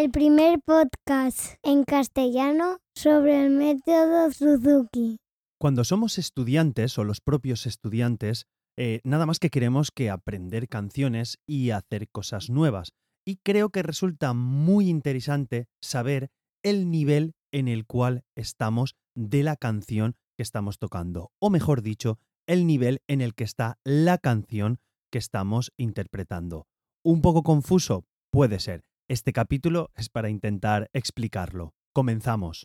el primer podcast en castellano sobre el método Suzuki. Cuando somos estudiantes o los propios estudiantes, eh, nada más que queremos que aprender canciones y hacer cosas nuevas. Y creo que resulta muy interesante saber el nivel en el cual estamos de la canción que estamos tocando. O mejor dicho, el nivel en el que está la canción que estamos interpretando. ¿Un poco confuso? Puede ser. Este capítulo es para intentar explicarlo. Comenzamos.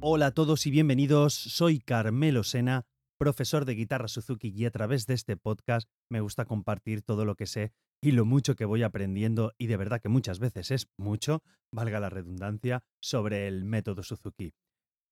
Hola a todos y bienvenidos. Soy Carmelo Sena, profesor de guitarra Suzuki y a través de este podcast me gusta compartir todo lo que sé y lo mucho que voy aprendiendo y de verdad que muchas veces es mucho, valga la redundancia, sobre el método Suzuki.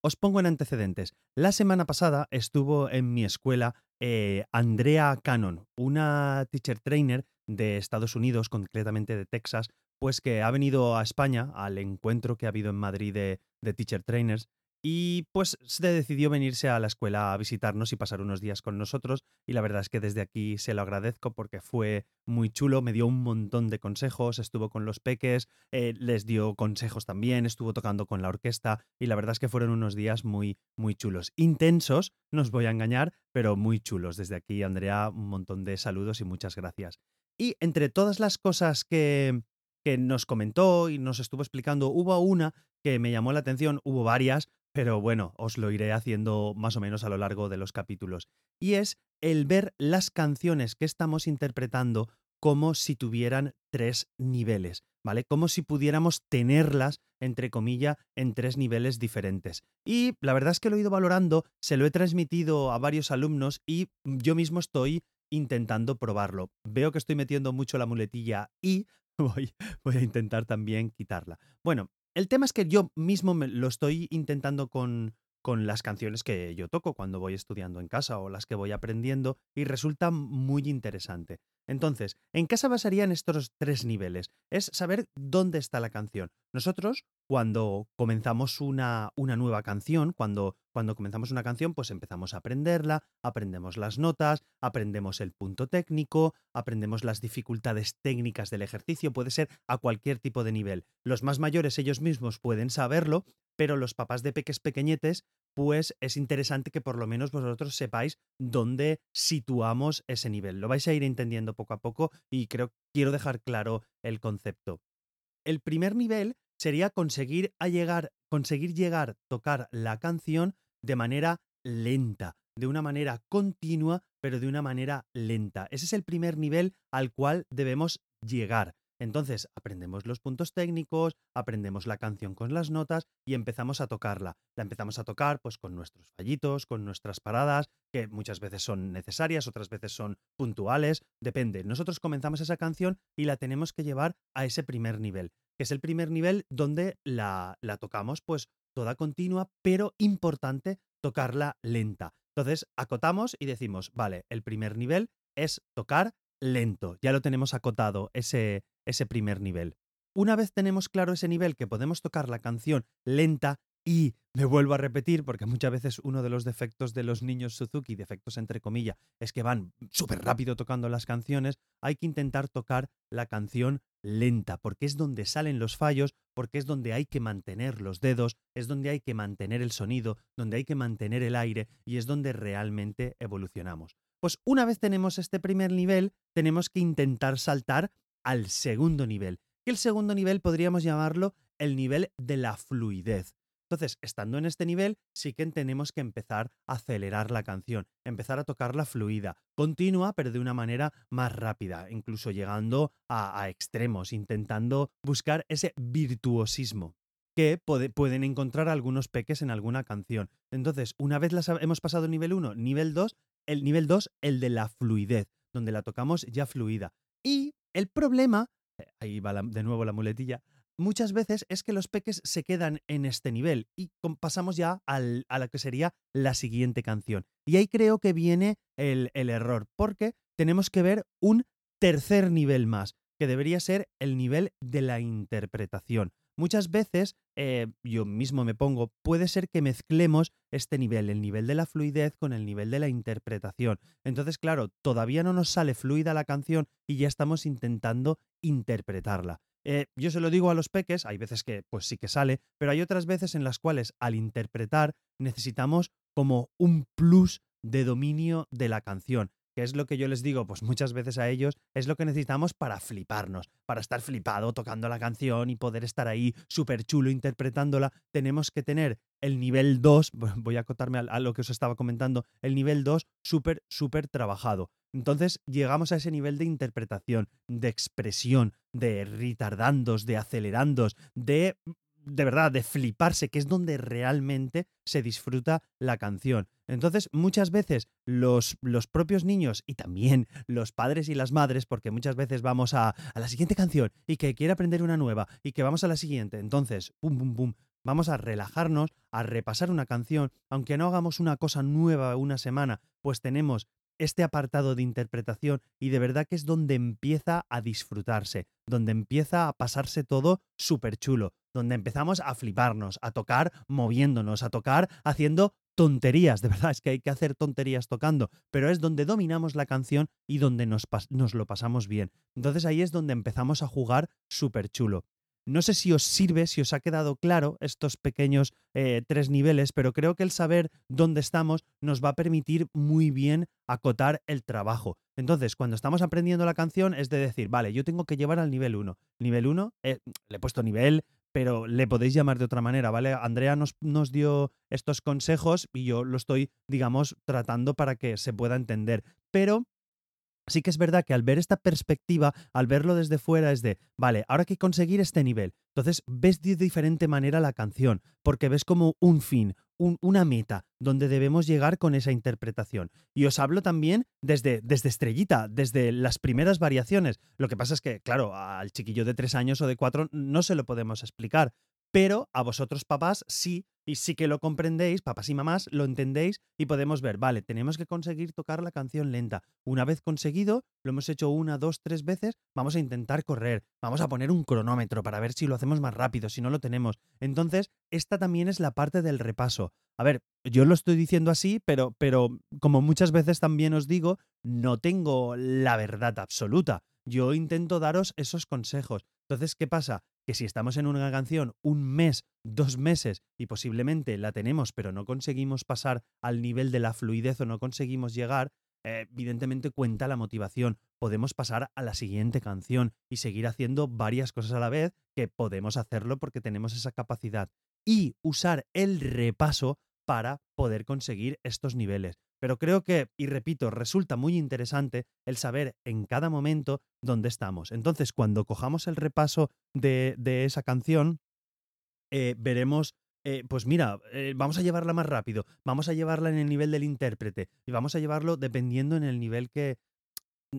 Os pongo en antecedentes. La semana pasada estuvo en mi escuela eh, Andrea Cannon, una teacher trainer de Estados Unidos, concretamente de Texas, pues que ha venido a España al encuentro que ha habido en Madrid de, de teacher trainers y pues se decidió venirse a la escuela a visitarnos y pasar unos días con nosotros. Y la verdad es que desde aquí se lo agradezco porque fue muy chulo, me dio un montón de consejos, estuvo con los peques, eh, les dio consejos también, estuvo tocando con la orquesta y la verdad es que fueron unos días muy, muy chulos. Intensos, no os voy a engañar, pero muy chulos. Desde aquí, Andrea, un montón de saludos y muchas gracias. Y entre todas las cosas que, que nos comentó y nos estuvo explicando, hubo una que me llamó la atención, hubo varias, pero bueno, os lo iré haciendo más o menos a lo largo de los capítulos. Y es el ver las canciones que estamos interpretando como si tuvieran tres niveles, ¿vale? Como si pudiéramos tenerlas, entre comillas, en tres niveles diferentes. Y la verdad es que lo he ido valorando, se lo he transmitido a varios alumnos y yo mismo estoy intentando probarlo. Veo que estoy metiendo mucho la muletilla y voy, voy a intentar también quitarla. Bueno, el tema es que yo mismo lo estoy intentando con, con las canciones que yo toco cuando voy estudiando en casa o las que voy aprendiendo y resulta muy interesante. Entonces, ¿en se basarían estos tres niveles? Es saber dónde está la canción. Nosotros, cuando comenzamos una, una nueva canción, cuando, cuando comenzamos una canción, pues empezamos a aprenderla, aprendemos las notas, aprendemos el punto técnico, aprendemos las dificultades técnicas del ejercicio, puede ser a cualquier tipo de nivel. Los más mayores ellos mismos pueden saberlo, pero los papás de peques pequeñetes pues es interesante que por lo menos vosotros sepáis dónde situamos ese nivel. Lo vais a ir entendiendo poco a poco y creo quiero dejar claro el concepto. El primer nivel sería conseguir llegar, conseguir llegar, tocar la canción de manera lenta, de una manera continua, pero de una manera lenta. Ese es el primer nivel al cual debemos llegar. Entonces aprendemos los puntos técnicos, aprendemos la canción con las notas y empezamos a tocarla. La empezamos a tocar pues con nuestros fallitos, con nuestras paradas, que muchas veces son necesarias, otras veces son puntuales, depende. Nosotros comenzamos esa canción y la tenemos que llevar a ese primer nivel, que es el primer nivel donde la, la tocamos pues toda continua, pero importante tocarla lenta. Entonces acotamos y decimos, vale, el primer nivel es tocar lento. Ya lo tenemos acotado, ese, ese primer nivel. Una vez tenemos claro ese nivel que podemos tocar la canción lenta y me vuelvo a repetir, porque muchas veces uno de los defectos de los niños Suzuki, defectos entre comillas, es que van súper rápido tocando las canciones, hay que intentar tocar la canción lenta, porque es donde salen los fallos, porque es donde hay que mantener los dedos, es donde hay que mantener el sonido, donde hay que mantener el aire y es donde realmente evolucionamos. Pues una vez tenemos este primer nivel, tenemos que intentar saltar al segundo nivel. Y el segundo nivel podríamos llamarlo el nivel de la fluidez. Entonces, estando en este nivel, sí que tenemos que empezar a acelerar la canción, empezar a tocarla fluida, continua, pero de una manera más rápida, incluso llegando a, extremos, intentando buscar ese virtuosismo que pueden encontrar algunos peques en alguna canción. Entonces, una vez las hemos pasado nivel 1, nivel 2, el nivel 2, el de la fluidez, donde la tocamos ya fluida. Y el problema, eh, ahí va de nuevo la muletilla, muchas veces es que los peques se quedan en este nivel y pasamos ya a la que sería la siguiente canción. Y ahí creo que viene el, el error, porque tenemos que ver un tercer nivel más, que debería ser el nivel de la interpretación. Muchas veces, eh, yo mismo me pongo, puede ser que mezclemos este nivel, el nivel de la fluidez con el nivel de la interpretación. Entonces, claro, todavía no nos sale fluida la canción y ya estamos intentando interpretarla. Eh, yo se lo digo a los peques, hay veces que pues sí que sale, pero hay otras veces en las cuales al interpretar necesitamos como un plus de dominio de la canción que es lo que yo les digo, pues muchas veces a ellos, es lo que necesitamos para fliparnos, para estar flipado tocando la canción y poder estar ahí súper chulo interpretándola. Tenemos que tener el nivel 2, voy a acotarme a, lo que os estaba comentando, el nivel 2 súper, súper trabajado. Entonces llegamos a ese nivel de interpretación, de expresión, de retardandos, de acelerandos, de de verdad, de fliparse, que es donde realmente se disfruta la canción. Entonces, muchas veces los, los, propios niños y también los padres y las madres, porque muchas veces vamos a, a, la siguiente canción y que quiere aprender una nueva y que vamos a la siguiente. Entonces, pum, pum, pum, vamos a relajarnos, a repasar una canción, aunque no hagamos una cosa nueva una semana, pues tenemos este apartado de interpretación y de verdad que es donde empieza a disfrutarse, donde empieza a pasarse todo súper chulo, donde empezamos a fliparnos, a tocar moviéndonos, a tocar haciendo tonterías, de verdad es que hay que hacer tonterías tocando, pero es donde dominamos la canción y donde nos, lo pasamos bien. Entonces ahí es donde empezamos a jugar súper chulo. No sé si os sirve, si os ha quedado claro estos pequeños eh, tres niveles, pero creo que el saber dónde estamos nos va a permitir muy bien acotar el trabajo. Entonces, cuando estamos aprendiendo la canción es de decir, vale, yo tengo que llevar al nivel 1. Nivel 1, eh, le he puesto nivel, pero le podéis llamar de otra manera, ¿vale? Andrea nos, nos dio estos consejos y yo lo estoy, digamos, tratando para que se pueda entender. Pero Sí que es verdad que al ver esta perspectiva, al verlo desde fuera, es de, vale, ahora hay que conseguir este nivel. Entonces ves de diferente manera la canción, porque ves como un fin, una meta, donde debemos llegar con esa interpretación. Y os hablo también desde, desde estrellita, desde las primeras variaciones. Lo que pasa es que, claro, al chiquillo de tres años o de cuatro no se lo podemos explicar, pero a vosotros papás sí, y sí que lo comprendéis, papás y mamás, lo entendéis y podemos ver, vale, tenemos que conseguir tocar la canción lenta. Una vez conseguido, lo hemos hecho una, dos, tres veces, vamos a intentar correr, vamos a poner un cronómetro para ver si lo hacemos más rápido, si no lo tenemos. Entonces, esta también es la parte del repaso. A ver, yo lo estoy diciendo así, pero, pero como muchas veces también os digo, no tengo la verdad absoluta. Yo intento daros esos consejos. Entonces, ¿qué pasa? Que si estamos en una canción un mes, dos meses y posiblemente la tenemos, pero no conseguimos pasar al nivel de la fluidez o no conseguimos llegar, eh, evidentemente cuenta la motivación. Podemos pasar a la siguiente canción y seguir haciendo varias cosas a la vez, que podemos hacerlo porque tenemos esa capacidad. Y usar el repaso para poder conseguir estos niveles. Pero creo que, y repito, resulta muy interesante el saber en cada momento dónde estamos. Entonces, cuando cojamos el repaso de, esa canción, eh, veremos eh, pues mira, eh, vamos a llevarla más rápido, vamos a llevarla en el nivel del intérprete y vamos a llevarlo dependiendo en el nivel que,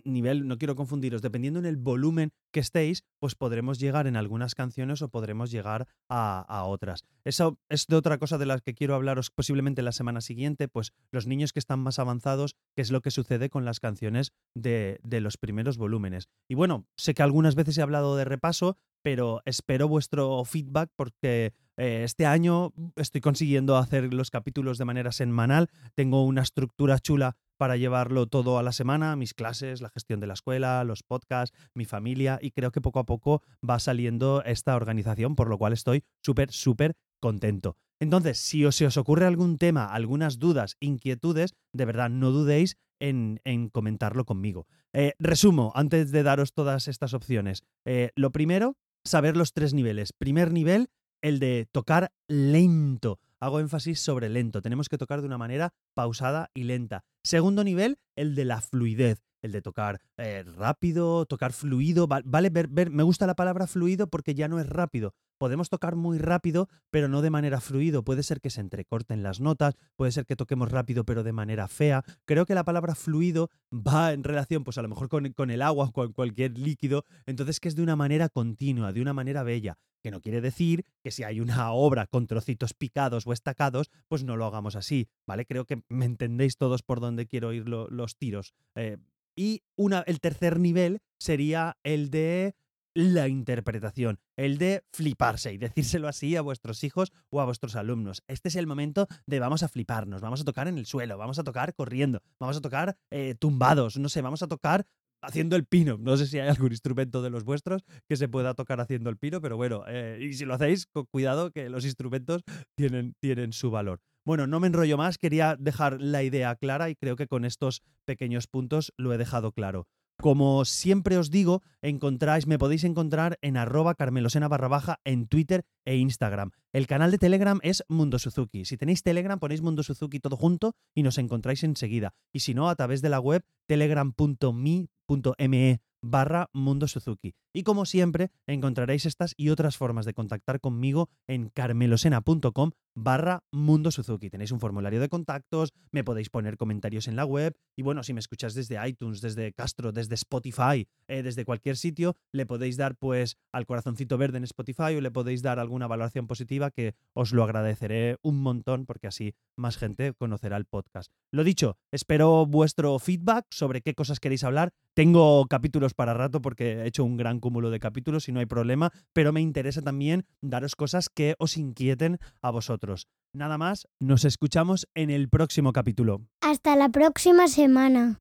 nivel, no quiero confundiros, dependiendo en el volumen que estéis, pues podremos llegar en algunas canciones o podremos llegar a, otras. Eso es de otra cosa de las que quiero hablaros posiblemente la semana siguiente, pues los niños que están más avanzados, qué es lo que sucede con las canciones de, de los primeros volúmenes. Y bueno, sé que algunas veces he hablado de repaso, pero espero vuestro feedback porque eh, este año estoy consiguiendo hacer los capítulos de manera semanal, tengo una estructura chula para llevarlo todo a la semana, mis clases, la gestión de la escuela, los podcasts, mi familia, y creo que poco a poco va saliendo esta organización, por lo cual estoy súper, súper contento. Entonces, si os, se os ocurre algún tema, algunas dudas, inquietudes, de verdad no dudéis en, comentarlo conmigo. Eh, resumo, antes de daros todas estas opciones. Eh, lo primero, saber los tres niveles. Primer nivel, el de tocar lento. Hago énfasis sobre lento. Tenemos que tocar de una manera pausada y lenta. Segundo nivel, el de la fluidez. El de tocar eh, rápido, tocar fluido. Vale, ver, ver, me gusta la palabra fluido porque ya no es rápido. Podemos tocar muy rápido, pero no de manera fluido. Puede ser que se entrecorten las notas, puede ser que toquemos rápido, pero de manera fea. Creo que la palabra fluido va en relación, pues a lo mejor con, con el agua o con cualquier líquido. Entonces, que es de una manera continua, de una manera bella que no quiere decir que si hay una obra con trocitos picados o estacados, pues no lo hagamos así, ¿vale? Creo que me entendéis todos por dónde quiero ir los tiros. Eh, y una, el tercer nivel sería el de la interpretación, el de fliparse y decírselo así a vuestros hijos o a vuestros alumnos. Este es el momento de vamos a fliparnos, vamos a tocar en el suelo, vamos a tocar corriendo, vamos a tocar eh, tumbados, no sé, vamos a tocar haciendo el pino. No sé si hay algún instrumento de los vuestros que se pueda tocar haciendo el pino, pero bueno, eh, y si lo hacéis, con cuidado que los instrumentos tienen, tienen su valor. Bueno, no me enrollo más, quería dejar la idea clara y creo que con estos pequeños puntos lo he dejado claro. Como siempre os digo, encontráis, me podéis encontrar en arroba carmelosena barra baja en Twitter e Instagram. El canal de Telegram es Mundo Suzuki. Si tenéis Telegram, ponéis Mundo Suzuki todo junto y nos encontráis enseguida. Y si no, a través de la web telegram.me barra Mundo Suzuki. Y como siempre, encontraréis estas y otras formas de contactar conmigo en carmelosena.com barra Mundo Suzuki. Tenéis un formulario de contactos, me podéis poner comentarios en la web y bueno, si me escuchas desde iTunes, desde Castro, desde Spotify, eh, desde cualquier sitio, le podéis dar pues al corazoncito verde en Spotify o le podéis dar alguna valoración positiva que os lo agradeceré un montón porque así más gente conocerá el podcast. Lo dicho, espero vuestro feedback sobre qué cosas queréis hablar. Tengo capítulos para rato porque he hecho un gran cúmulo de capítulos y no hay problema, pero me interesa también daros cosas que os inquieten a vosotros. Nada más, nos escuchamos en el próximo capítulo. Hasta la próxima semana.